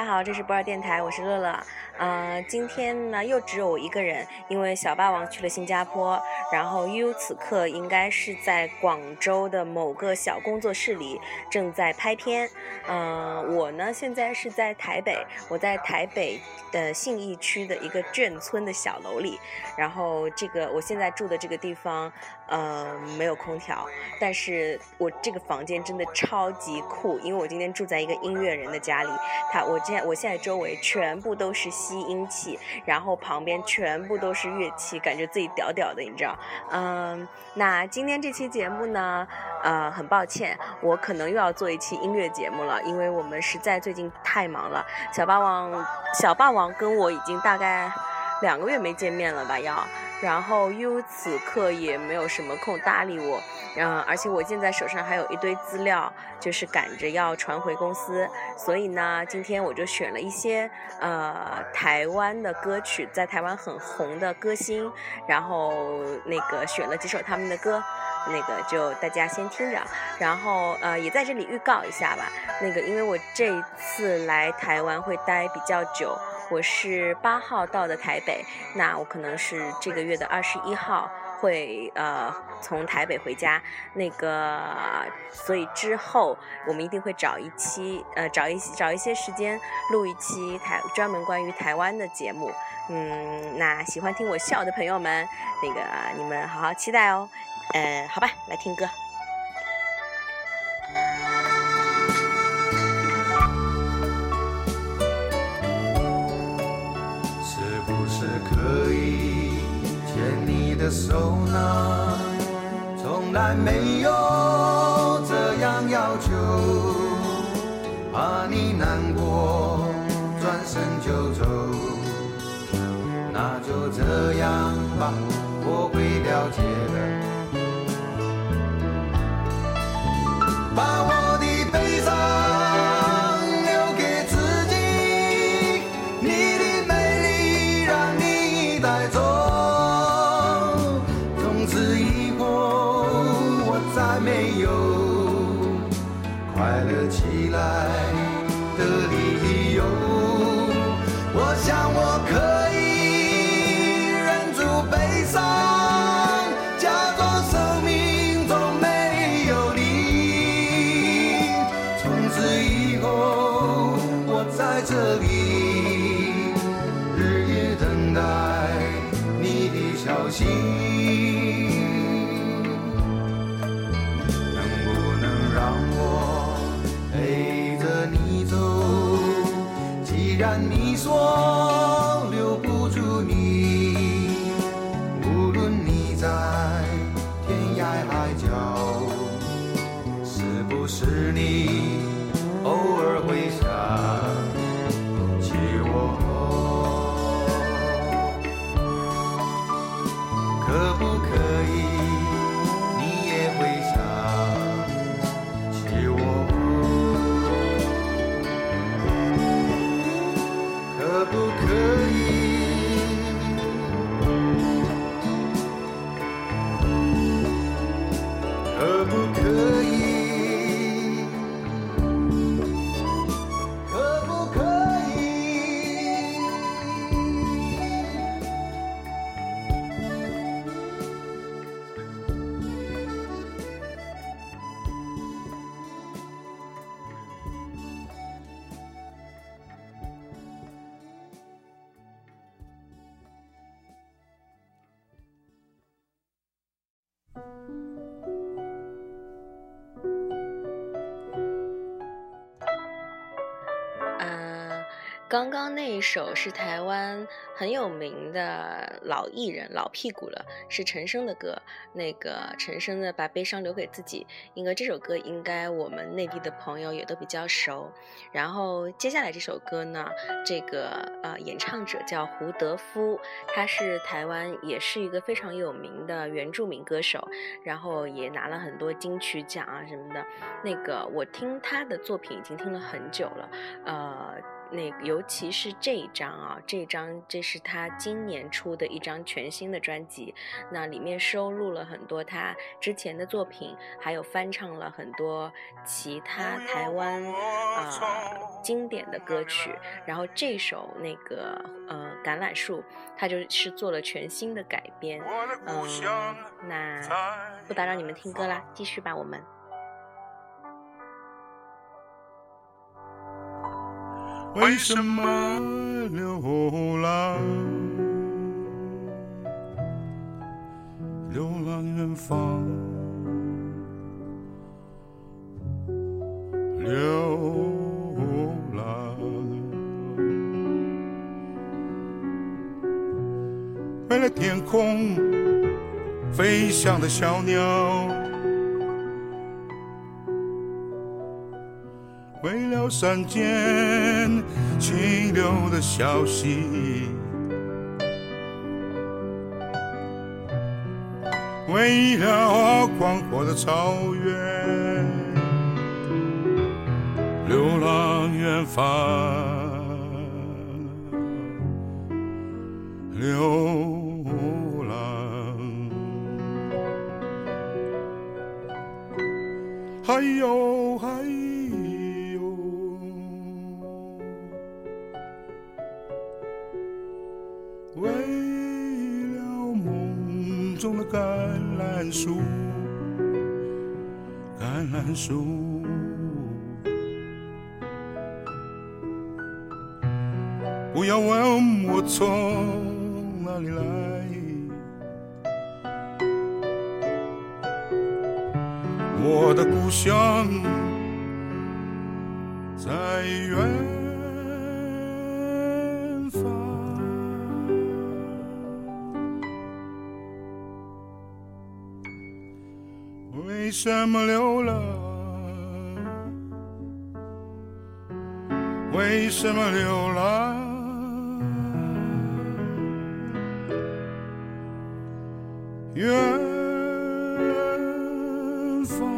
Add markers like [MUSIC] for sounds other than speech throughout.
大家好，这是不二电台，我是乐乐。呃，今天呢又只有我一个人，因为小霸王去了新加坡，然后悠悠此刻应该是在广州的某个小工作室里正在拍片。嗯，我呢现在是在台北，我在台北的信义区的一个眷村的小楼里，然后这个我现在住的这个地方，呃，没有空调，但是我这个房间真的超级酷，因为我今天住在一个音乐人的家里。他，我现我现在周围全部都是吸音器，然后旁边全部都是乐器，感觉自己屌屌的，你知道？嗯，那今天这期节目呢，呃，很抱歉，我可能又要做一期音乐节目了，因为我们实在最近太忙了。小霸王，小霸王跟我已经大概两个月没见面了吧？要。然后优此刻也没有什么空搭理我，嗯，而且我现在手上还有一堆资料，就是赶着要传回公司，所以呢，今天我就选了一些呃台湾的歌曲，在台湾很红的歌星，然后那个选了几首他们的歌，那个就大家先听着，然后呃也在这里预告一下吧，那个因为我这一次来台湾会待比较久。我是八号到的台北，那我可能是这个月的二十一号会呃从台北回家，那个所以之后我们一定会找一期呃找一找一些时间录一期台专门关于台湾的节目，嗯，那喜欢听我笑的朋友们，那个你们好好期待哦，呃，好吧，来听歌。不是可以牵你的手呢，从来没有这样要求，怕你难过，转身就走，那就这样吧，我会了解的，刚刚那一首是台湾很有名的老艺人，老屁股了，是陈升的歌。那个陈升的《把悲伤留给自己》，应该这首歌应该我们内地的朋友也都比较熟。然后接下来这首歌呢，这个呃演唱者叫胡德夫，他是台湾也是一个非常有名的原住民歌手，然后也拿了很多金曲奖啊什么的。那个我听他的作品已经听了很久了，呃。那尤其是这一张啊，这张这是他今年出的一张全新的专辑，那里面收录了很多他之前的作品，还有翻唱了很多其他台湾啊经典的歌曲。然后这首那个呃橄榄树，他就是做了全新的改编。嗯，那不打扰你们听歌啦，继续吧，我们。为什么流浪？流浪远方，流浪。为了天空飞翔的小鸟。山间清流的小溪，为了广阔的草原，流浪远方，流浪，还有橄榄树，不要问我从哪里来，我的故乡在远。为什么流浪？为什么流浪？远方，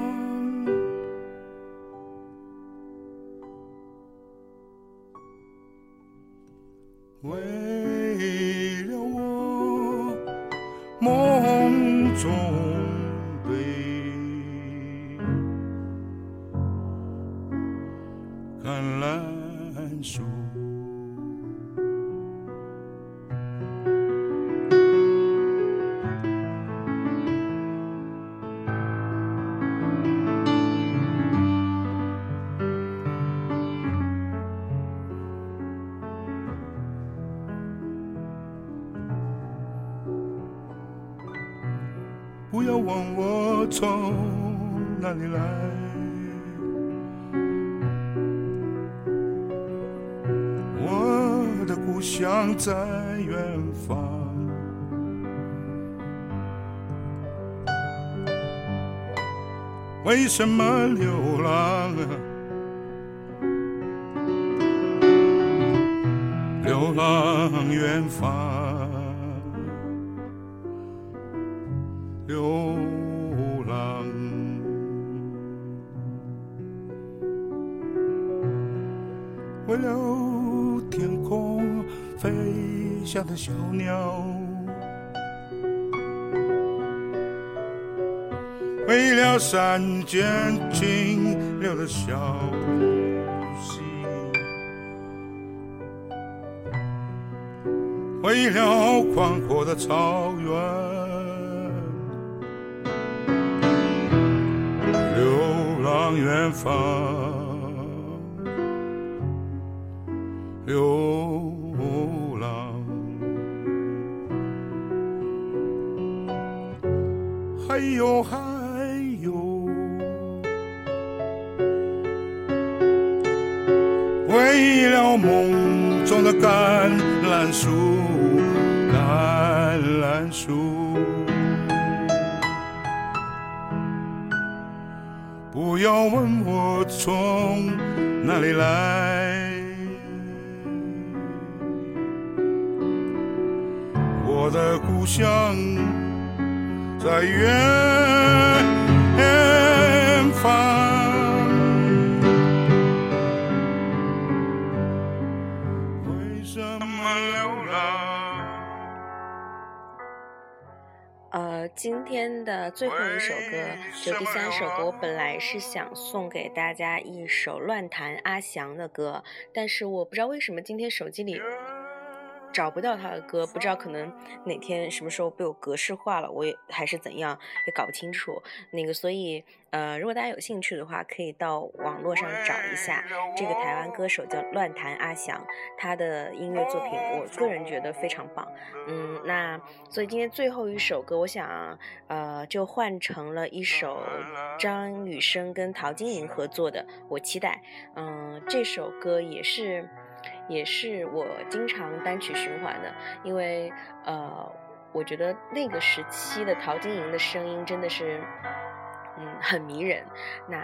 不要问我从哪里来，我的故乡在远方。为什么流浪？流浪远方。流浪，为了天空飞翔的小鸟，为了山间清流的小溪，为了广阔的草原。远方，流浪，还有还有，为了梦中的橄榄树，橄榄树。不要问我从哪里来，我的故乡在远今天的最后一首歌，就第三首歌，我本来是想送给大家一首乱弹阿翔的歌，但是我不知道为什么今天手机里。找不到他的歌，不知道可能哪天什么时候被我格式化了，我也还是怎样也搞不清楚。那个，所以呃，如果大家有兴趣的话，可以到网络上找一下这个台湾歌手叫乱弹阿翔，他的音乐作品，我个人觉得非常棒。嗯，那所以今天最后一首歌，我想呃就换成了一首张雨生跟陶晶莹合作的《我期待》。嗯，这首歌也是。也是我经常单曲循环的，因为呃，我觉得那个时期的陶晶莹的声音真的是，嗯，很迷人。那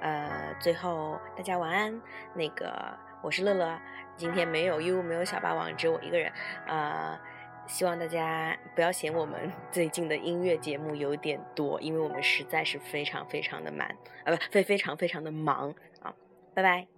呃，最后大家晚安。那个我是乐乐，今天没有 U，没有小霸王，只有我一个人。呃，希望大家不要嫌我们 [LAUGHS] 最近的音乐节目有点多，因为我们实在是非常非常的满，呃，不，非非常非常的忙啊。拜拜。